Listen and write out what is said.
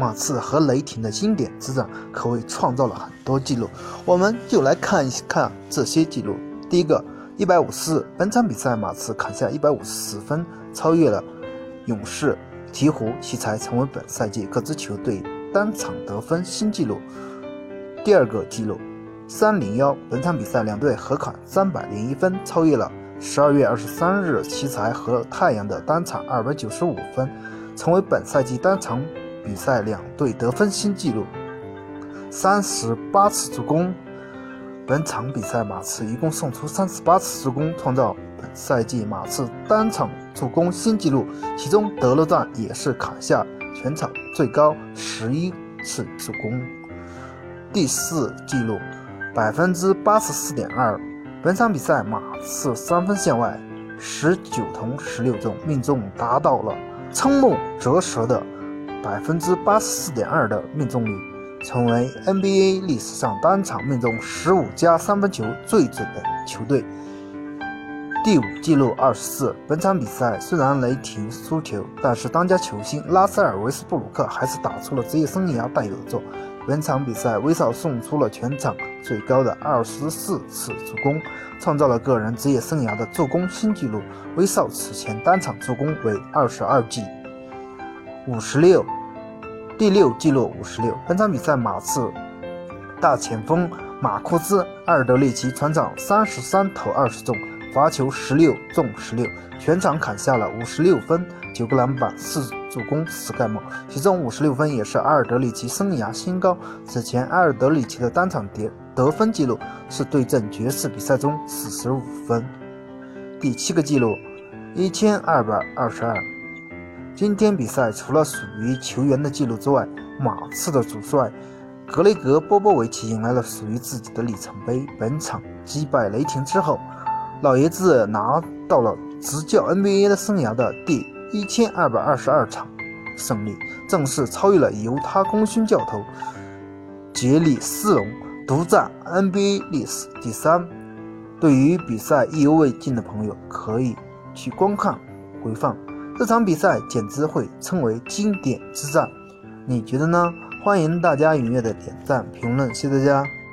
马刺和雷霆的经典之战可谓创造了很多记录，我们就来看一看这些记录。第一个，一百五十四，本场比赛马刺砍下一百五十四分，超越了勇士、鹈鹕，奇才，成为本赛季各支球队单场得分新纪录。第二个记录，三零幺，本场比赛两队合砍三百零一分，超越了十二月二十三日奇才和太阳的单场二百九十五分，成为本赛季单场比赛两队得分新纪录。三十八次助攻。本场比赛，马刺一共送出三十八次助攻，创造本赛季马刺单场助攻新纪录。其中，德罗赞也是砍下全场最高十一次助攻。第四纪录，百分之八十四点二。本场比赛，马刺三分线外十九投十六中，命中达到了瞠目折舌的百分之八十四点二的命中率。成为 NBA 历史上单场命中十五加三分球最准的球队。第五记录二十四。本场比赛虽然雷霆输球，但是当家球星拉塞尔·维斯布鲁克还是打出了职业生涯带有作。本场比赛，威少送出了全场最高的二十四次助攻，创造了个人职业生涯的助攻新纪录。威少此前单场助攻为二十二记。五十六。第六记录五十六。本场比赛，马刺大前锋马库兹·阿尔德里奇全场三十三投二十中，罚球十六中十六，全场砍下了五十六分、九个篮板、四助攻、四盖帽，其中五十六分也是阿尔德里奇生涯新高。此前，阿尔德里奇的单场得得分记录是对阵爵士比赛中四十五分。第七个记录一千二百二十二。今天比赛除了属于球员的记录之外，马刺的主帅格雷格·波波维奇迎来了属于自己的里程碑。本场击败雷霆之后，老爷子拿到了执教 NBA 的生涯的第一千二百二十二场胜利，正式超越了犹他功勋教头杰里斯隆，独占 NBA 历史第三。对于比赛意犹未尽的朋友，可以去观看回放。这场比赛简直会称为经典之战，你觉得呢？欢迎大家踊跃的点赞评论，谢谢大家。